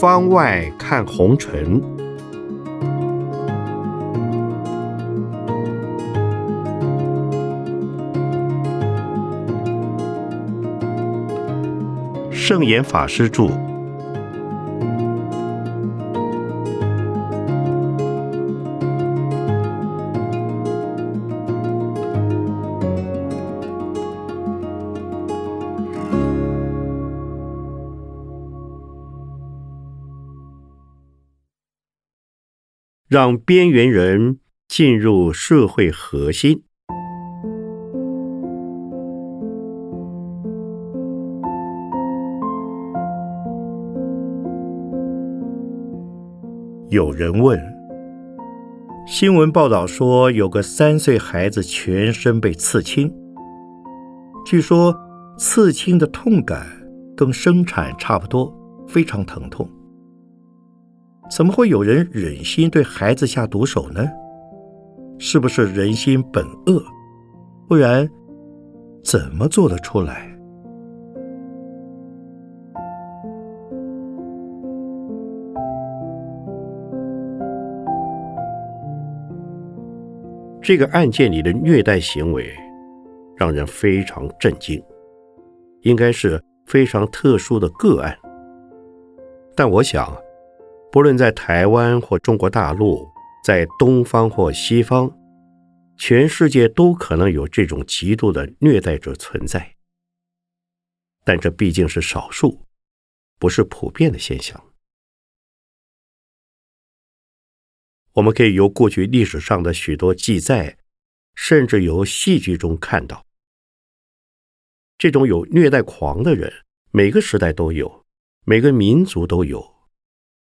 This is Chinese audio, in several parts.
方外看红尘，圣严法师著。让边缘人进入社会核心。有人问：新闻报道说，有个三岁孩子全身被刺青，据说刺青的痛感跟生产差不多，非常疼痛。怎么会有人忍心对孩子下毒手呢？是不是人心本恶？不然怎么做得出来？这个案件里的虐待行为让人非常震惊，应该是非常特殊的个案。但我想。不论在台湾或中国大陆，在东方或西方，全世界都可能有这种极度的虐待者存在，但这毕竟是少数，不是普遍的现象。我们可以由过去历史上的许多记载，甚至由戏剧中看到，这种有虐待狂的人，每个时代都有，每个民族都有。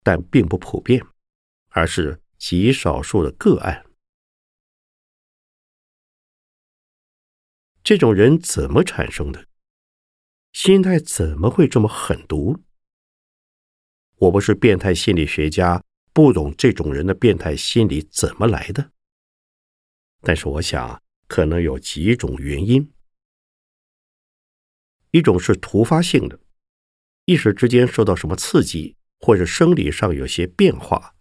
但并不普遍，而是极少数的个案。这种人怎么产生的？心态怎么会这么狠毒？我不是变态心理学家，不懂这种人的变态心理怎么来的。但是我想，可能有几种原因：一种是突发性的，一时之间受到什么刺激。或者生理上有些变化，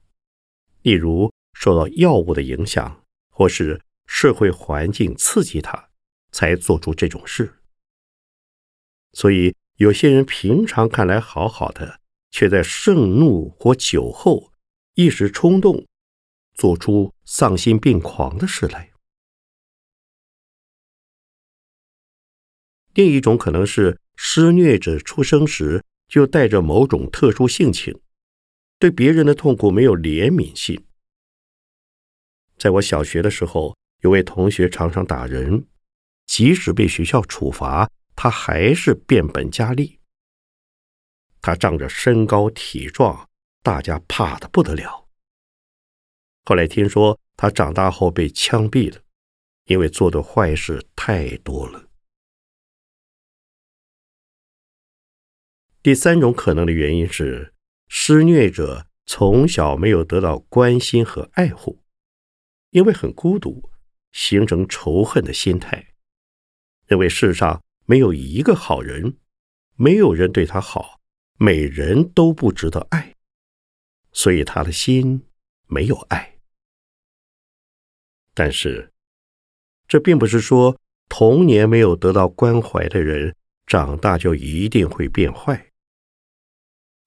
例如受到药物的影响，或是社会环境刺激他，才做出这种事。所以有些人平常看来好好的，却在盛怒或酒后一时冲动，做出丧心病狂的事来。另一种可能是施虐者出生时。就带着某种特殊性情，对别人的痛苦没有怜悯性。在我小学的时候，有位同学常常打人，即使被学校处罚，他还是变本加厉。他仗着身高体壮，大家怕的不得了。后来听说他长大后被枪毙了，因为做的坏事太多了。第三种可能的原因是，施虐者从小没有得到关心和爱护，因为很孤独，形成仇恨的心态，认为世上没有一个好人，没有人对他好，每人都不值得爱，所以他的心没有爱。但是，这并不是说童年没有得到关怀的人，长大就一定会变坏。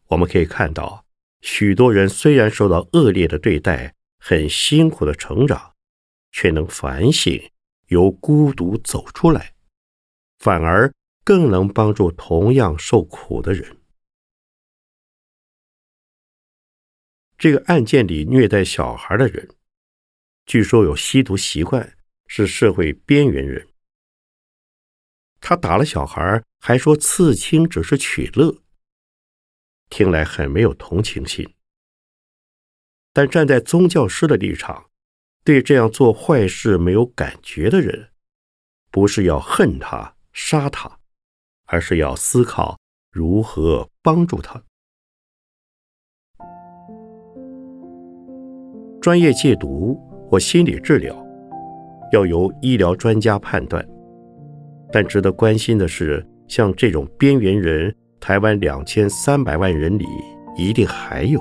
我们可以看到，许多人虽然受到恶劣的对待，很辛苦的成长，却能反省，由孤独走出来，反而更能帮助同样受苦的人。这个案件里虐待小孩的人，据说有吸毒习惯，是社会边缘人。他打了小孩，还说刺青只是取乐。听来很没有同情心，但站在宗教师的立场，对这样做坏事没有感觉的人，不是要恨他、杀他，而是要思考如何帮助他。专业戒毒或心理治疗，要由医疗专家判断。但值得关心的是，像这种边缘人，台湾两千三百万人里一定还有，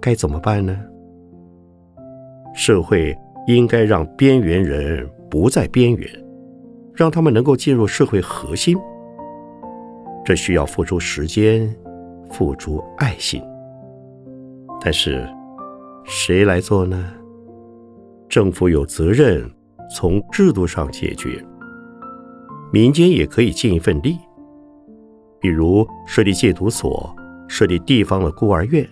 该怎么办呢？社会应该让边缘人不在边缘，让他们能够进入社会核心。这需要付出时间，付出爱心。但是，谁来做呢？政府有责任从制度上解决，民间也可以尽一份力，比如设立戒毒所，设立地方的孤儿院，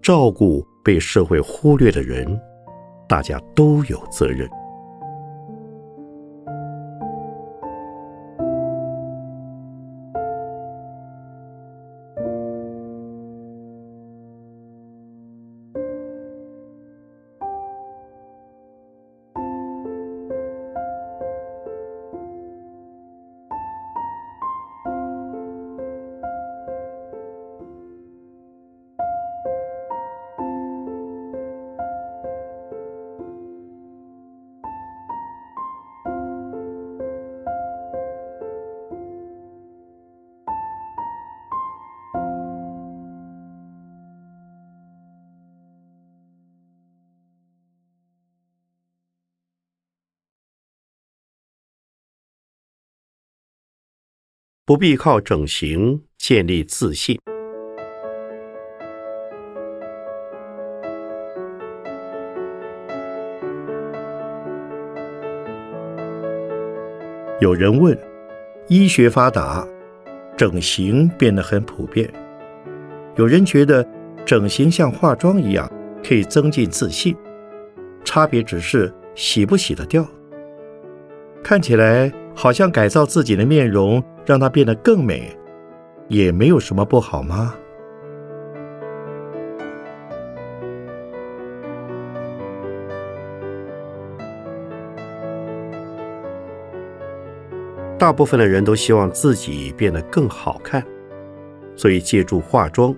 照顾被社会忽略的人，大家都有责任。不必靠整形建立自信。有人问：医学发达，整形变得很普遍。有人觉得整形像化妆一样，可以增进自信，差别只是洗不洗得掉。看起来好像改造自己的面容。让它变得更美，也没有什么不好吗？大部分的人都希望自己变得更好看，所以借助化妆，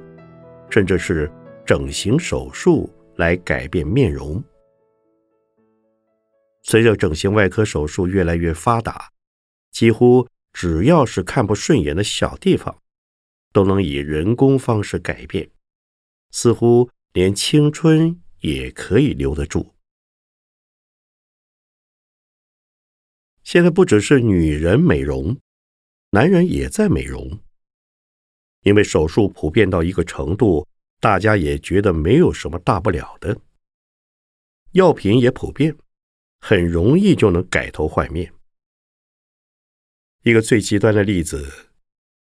甚至是整形手术来改变面容。随着整形外科手术越来越发达，几乎。只要是看不顺眼的小地方，都能以人工方式改变，似乎连青春也可以留得住。现在不只是女人美容，男人也在美容，因为手术普遍到一个程度，大家也觉得没有什么大不了的。药品也普遍，很容易就能改头换面。一个最极端的例子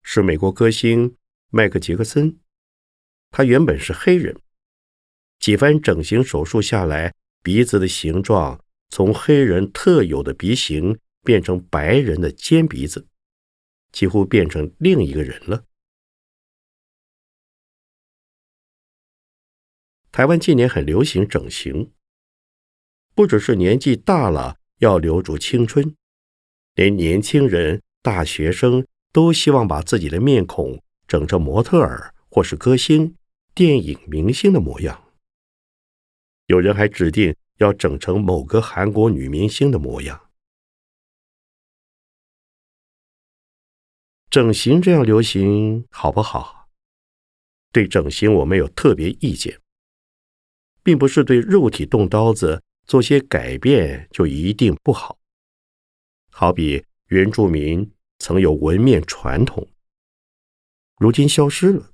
是美国歌星迈克杰克森，他原本是黑人，几番整形手术下来，鼻子的形状从黑人特有的鼻型变成白人的尖鼻子，几乎变成另一个人了。台湾近年很流行整形，不只是年纪大了要留住青春，连年轻人。大学生都希望把自己的面孔整成模特儿或是歌星、电影明星的模样。有人还指定要整成某个韩国女明星的模样。整形这样流行好不好？对整形我没有特别意见，并不是对肉体动刀子做些改变就一定不好。好比原住民。曾有纹面传统，如今消失了，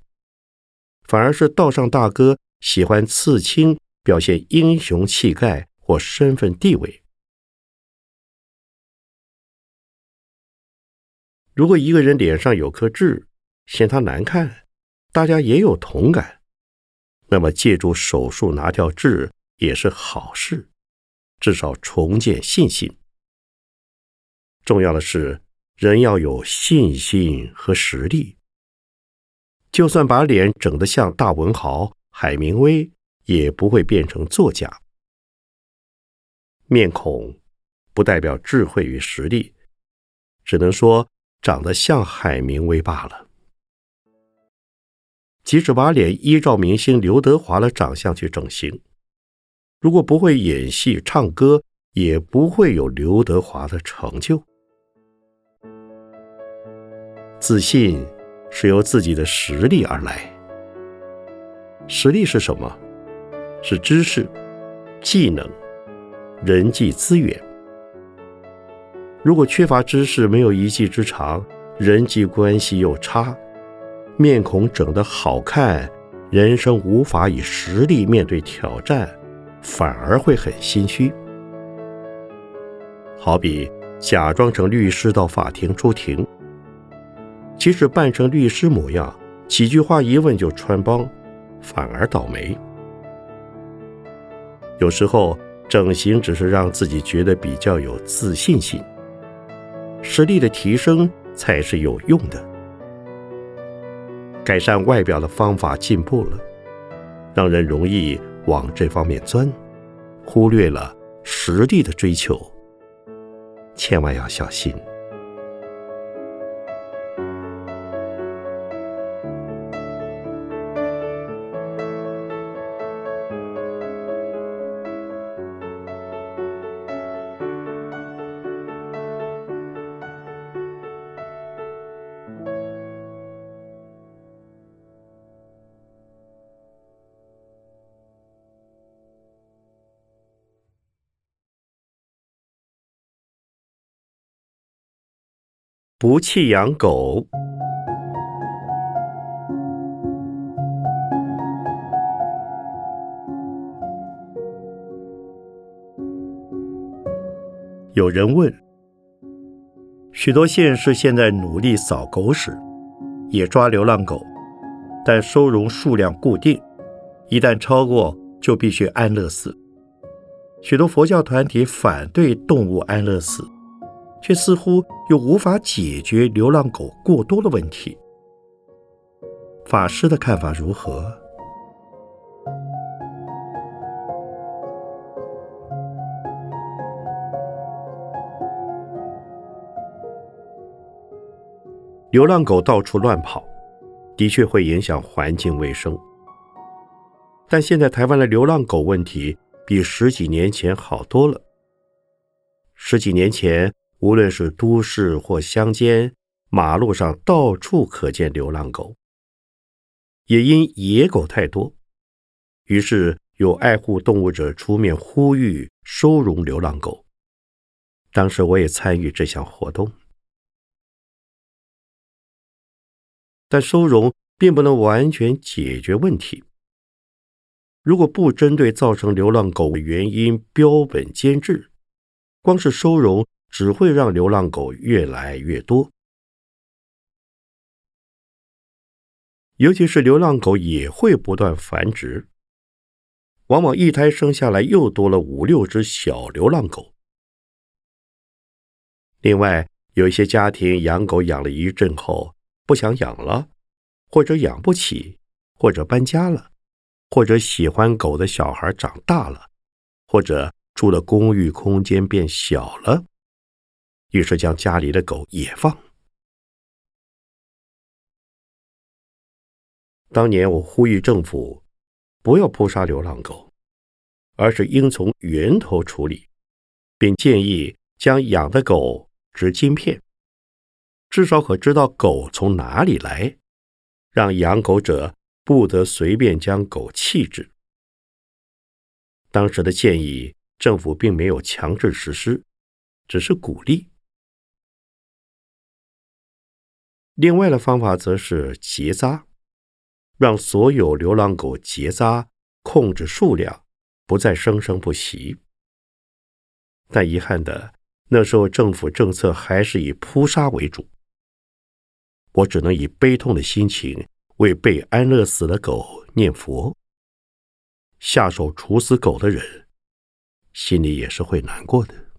反而是道上大哥喜欢刺青，表现英雄气概或身份地位。如果一个人脸上有颗痣，嫌他难看，大家也有同感，那么借助手术拿掉痣也是好事，至少重建信心。重要的是。人要有信心和实力，就算把脸整得像大文豪海明威，也不会变成作家。面孔不代表智慧与实力，只能说长得像海明威罢了。即使把脸依照明星刘德华的长相去整形，如果不会演戏、唱歌，也不会有刘德华的成就。自信是由自己的实力而来。实力是什么？是知识、技能、人际资源。如果缺乏知识，没有一技之长，人际关系又差，面孔整得好看，人生无法以实力面对挑战，反而会很心虚。好比假装成律师到法庭出庭，即使扮成律师模样，几句话一问就穿帮，反而倒霉。有时候整形只是让自己觉得比较有自信心。实力的提升才是有用的。改善外表的方法进步了，让人容易往这方面钻，忽略了实力的追求，千万要小心。不弃养狗。有人问：许多县市现在努力扫狗屎，也抓流浪狗，但收容数量固定，一旦超过就必须安乐死。许多佛教团体反对动物安乐死。却似乎又无法解决流浪狗过多的问题。法师的看法如何？流浪狗到处乱跑，的确会影响环境卫生。但现在台湾的流浪狗问题比十几年前好多了。十几年前。无论是都市或乡间，马路上到处可见流浪狗。也因野狗太多，于是有爱护动物者出面呼吁收容流浪狗。当时我也参与这项活动，但收容并不能完全解决问题。如果不针对造成流浪狗的原因标本兼治，光是收容。只会让流浪狗越来越多，尤其是流浪狗也会不断繁殖，往往一胎生下来又多了五六只小流浪狗。另外，有一些家庭养狗养了一阵后不想养了，或者养不起，或者搬家了，或者喜欢狗的小孩长大了，或者住的公寓空间变小了。于是将家里的狗也放。当年我呼吁政府不要扑杀流浪狗，而是应从源头处理，并建议将养的狗植晶片，至少可知道狗从哪里来，让养狗者不得随便将狗弃置。当时的建议，政府并没有强制实施，只是鼓励。另外的方法则是结扎，让所有流浪狗结扎，控制数量，不再生生不息。但遗憾的，那时候政府政策还是以扑杀为主。我只能以悲痛的心情为被安乐死的狗念佛。下手处死狗的人，心里也是会难过的。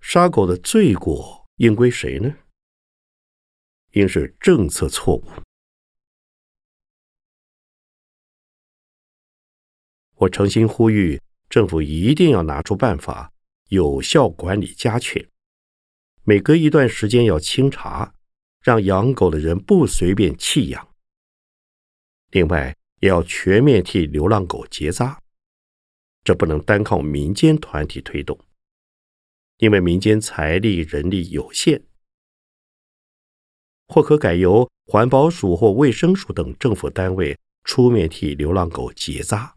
杀狗的罪过应归谁呢？应是政策错误。我诚心呼吁政府一定要拿出办法，有效管理家犬。每隔一段时间要清查，让养狗的人不随便弃养。另外，也要全面替流浪狗结扎，这不能单靠民间团体推动，因为民间财力人力有限，或可改由环保署或卫生署等政府单位出面替流浪狗结扎，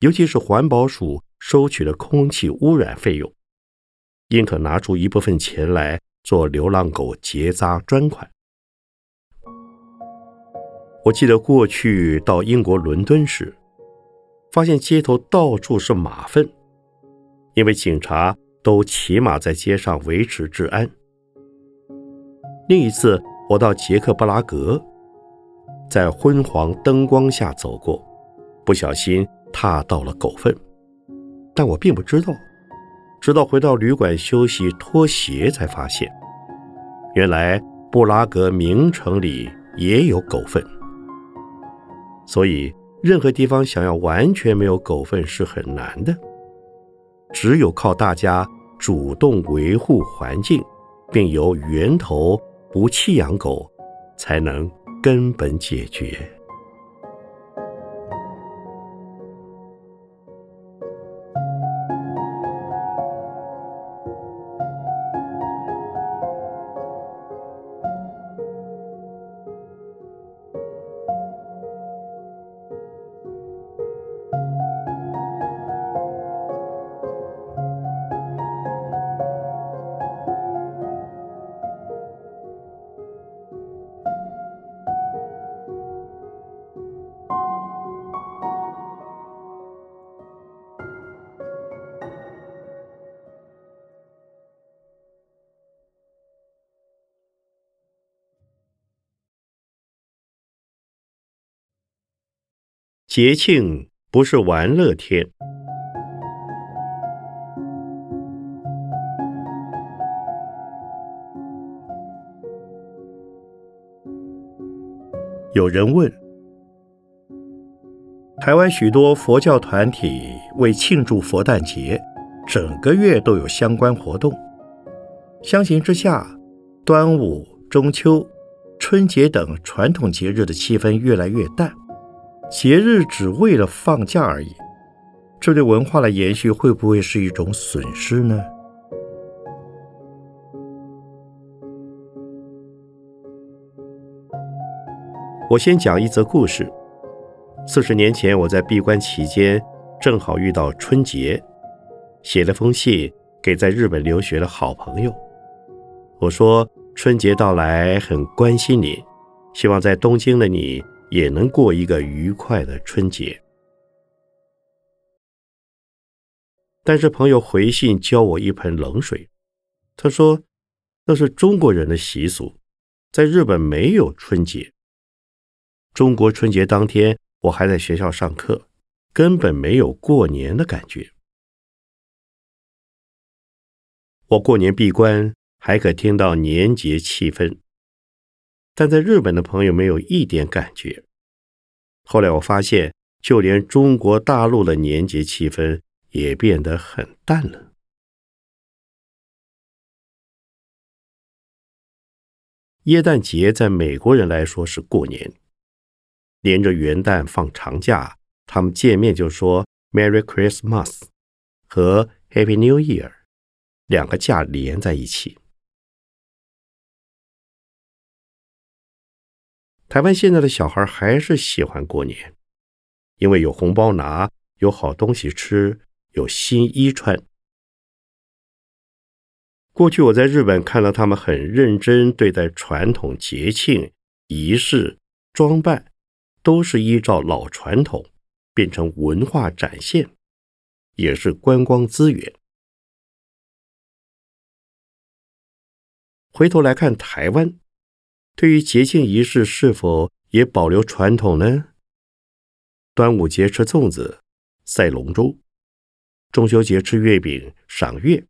尤其是环保署收取的空气污染费用，应可拿出一部分钱来做流浪狗结扎专款。我记得过去到英国伦敦时。发现街头到处是马粪，因为警察都骑马在街上维持治安。另一次，我到捷克布拉格，在昏黄灯光下走过，不小心踏到了狗粪，但我并不知道，直到回到旅馆休息脱鞋才发现，原来布拉格名城里也有狗粪，所以。任何地方想要完全没有狗粪是很难的，只有靠大家主动维护环境，并由源头不弃养狗，才能根本解决。节庆不是玩乐天。有人问：台湾许多佛教团体为庆祝佛诞节，整个月都有相关活动。相形之下，端午、中秋、春节等传统节日的气氛越来越淡。节日只为了放假而已，这对文化的延续会不会是一种损失呢？我先讲一则故事。四十年前，我在闭关期间，正好遇到春节，写了封信给在日本留学的好朋友。我说春节到来，很关心你，希望在东京的你。也能过一个愉快的春节，但是朋友回信浇我一盆冷水。他说：“那是中国人的习俗，在日本没有春节。中国春节当天，我还在学校上课，根本没有过年的感觉。我过年闭关，还可听到年节气氛。”但在日本的朋友没有一点感觉。后来我发现，就连中国大陆的年节气氛也变得很淡了。耶诞节在美国人来说是过年，连着元旦放长假，他们见面就说 “Merry Christmas” 和 “Happy New Year”，两个假连在一起。台湾现在的小孩还是喜欢过年，因为有红包拿，有好东西吃，有新衣穿。过去我在日本看到他们很认真对待传统节庆仪式，装扮都是依照老传统，变成文化展现，也是观光资源。回头来看台湾。对于节庆仪式，是否也保留传统呢？端午节吃粽子、赛龙舟；中秋节吃月饼、赏月。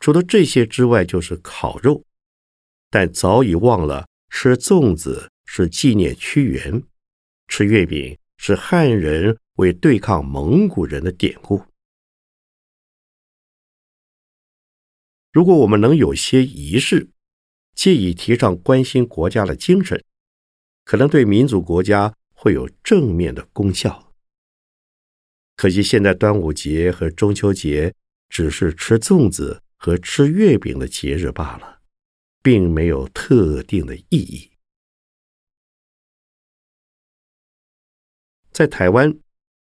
除了这些之外，就是烤肉。但早已忘了吃粽子是纪念屈原，吃月饼是汉人为对抗蒙古人的典故。如果我们能有些仪式，借以提倡关心国家的精神，可能对民族国家会有正面的功效。可惜现在端午节和中秋节只是吃粽子和吃月饼的节日罢了，并没有特定的意义。在台湾，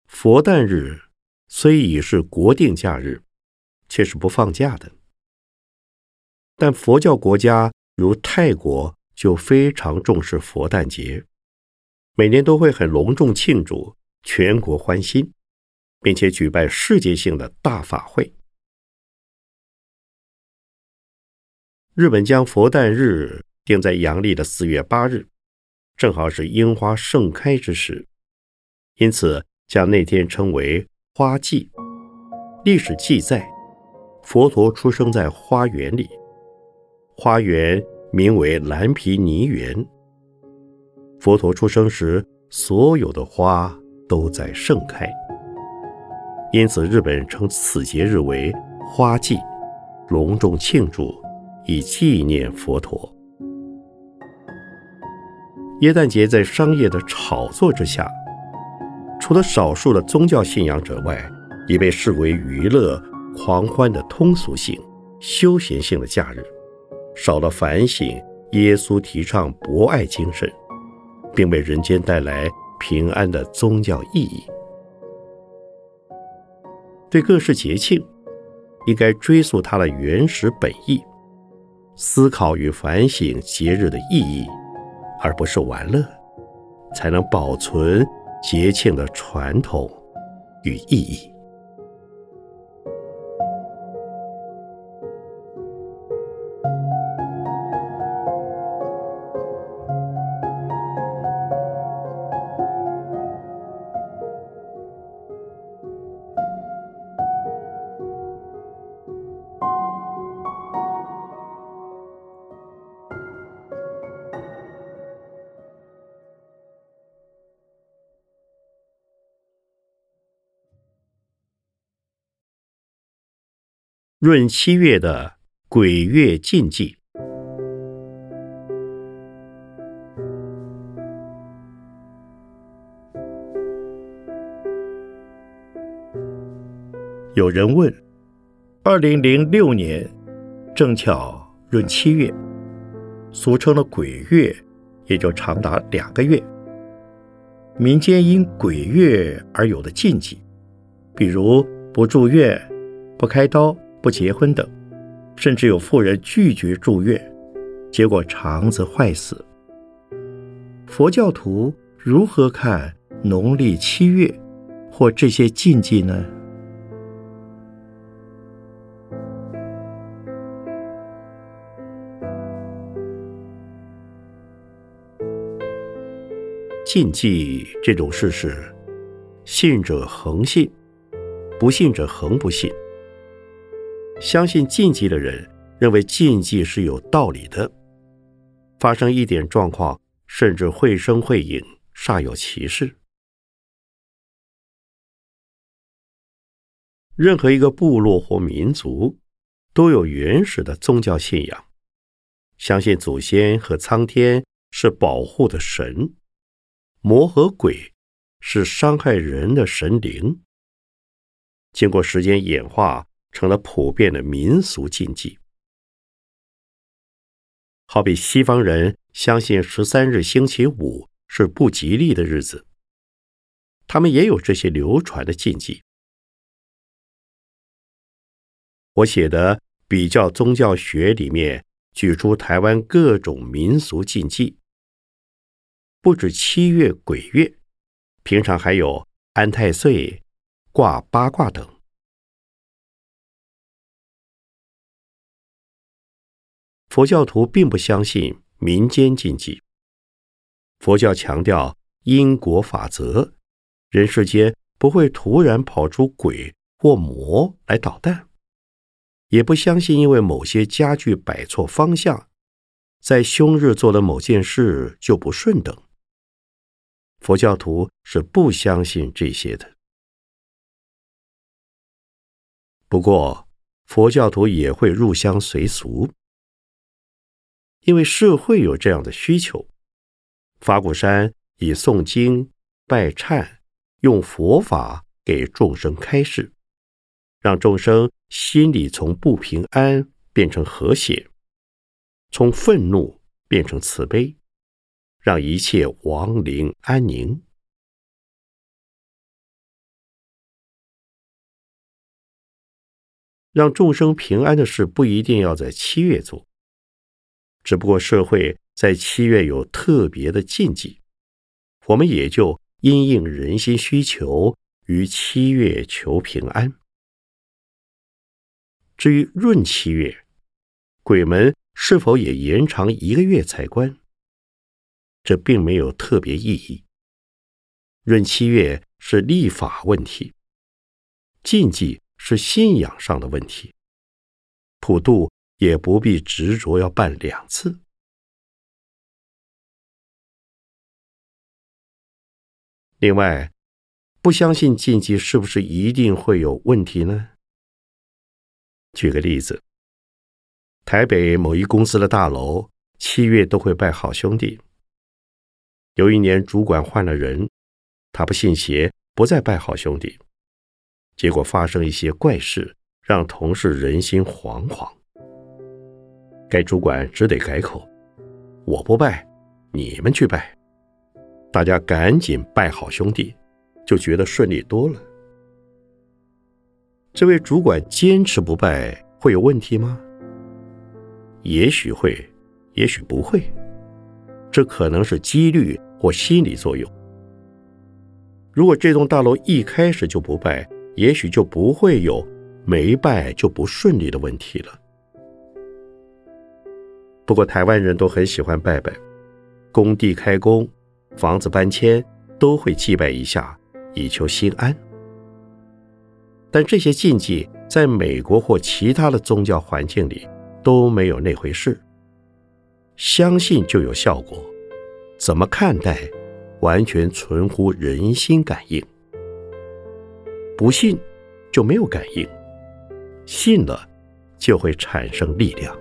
佛诞日虽已是国定假日，却是不放假的。但佛教国家如泰国就非常重视佛诞节，每年都会很隆重庆祝，全国欢欣，并且举办世界性的大法会。日本将佛诞日定在阳历的四月八日，正好是樱花盛开之时。因此，将那天称为花季。历史记载，佛陀出生在花园里，花园名为蓝皮尼园。佛陀出生时，所有的花都在盛开，因此日本称此节日为花季，隆重庆祝，以纪念佛陀。耶诞节在商业的炒作之下。除了少数的宗教信仰者外，已被视为娱乐狂欢的通俗性、休闲性的假日，少了反省耶稣提倡博爱精神，并为人间带来平安的宗教意义。对各式节庆，应该追溯它的原始本意，思考与反省节日的意义，而不是玩乐，才能保存。节庆的传统与意义。闰七月的鬼月禁忌，有人问：二零零六年正巧闰七月，俗称的鬼月，也就长达两个月。民间因鬼月而有的禁忌，比如不住院、不开刀。不结婚等，甚至有妇人拒绝住院，结果肠子坏死。佛教徒如何看农历七月或这些禁忌呢？禁忌这种事是信者恒信，不信者恒不信。相信禁忌的人认为禁忌是有道理的，发生一点状况，甚至会声会影，煞有其事。任何一个部落或民族都有原始的宗教信仰，相信祖先和苍天是保护的神，魔和鬼是伤害人的神灵。经过时间演化。成了普遍的民俗禁忌，好比西方人相信十三日星期五是不吉利的日子，他们也有这些流传的禁忌。我写的《比较宗教学》里面举出台湾各种民俗禁忌，不止七月鬼月，平常还有安太岁、挂八卦等。佛教徒并不相信民间禁忌。佛教强调因果法则，人世间不会突然跑出鬼或魔来捣蛋，也不相信因为某些家具摆错方向，在凶日做了某件事就不顺等。佛教徒是不相信这些的。不过，佛教徒也会入乡随俗。因为社会有这样的需求，法鼓山以诵经、拜忏、用佛法给众生开示，让众生心里从不平安变成和谐，从愤怒变成慈悲，让一切亡灵安宁。让众生平安的事不一定要在七月做，只不过社会在七月有特别的禁忌，我们也就因应人心需求，于七月求平安。至于闰七月，鬼门是否也延长一个月才关？这并没有特别意义。闰七月是立法问题，禁忌。是信仰上的问题，普渡也不必执着要办两次。另外，不相信禁忌是不是一定会有问题呢？举个例子，台北某一公司的大楼七月都会拜好兄弟。有一年主管换了人，他不信邪，不再拜好兄弟。结果发生一些怪事，让同事人心惶惶。该主管只得改口：“我不拜，你们去拜。”大家赶紧拜好兄弟，就觉得顺利多了。这位主管坚持不拜，会有问题吗？也许会，也许不会。这可能是几率或心理作用。如果这栋大楼一开始就不拜，也许就不会有没拜就不顺利的问题了。不过台湾人都很喜欢拜拜，工地开工、房子搬迁都会祭拜一下，以求心安。但这些禁忌在美国或其他的宗教环境里都没有那回事。相信就有效果，怎么看待，完全存乎人心感应。不信就没有感应，信了就会产生力量。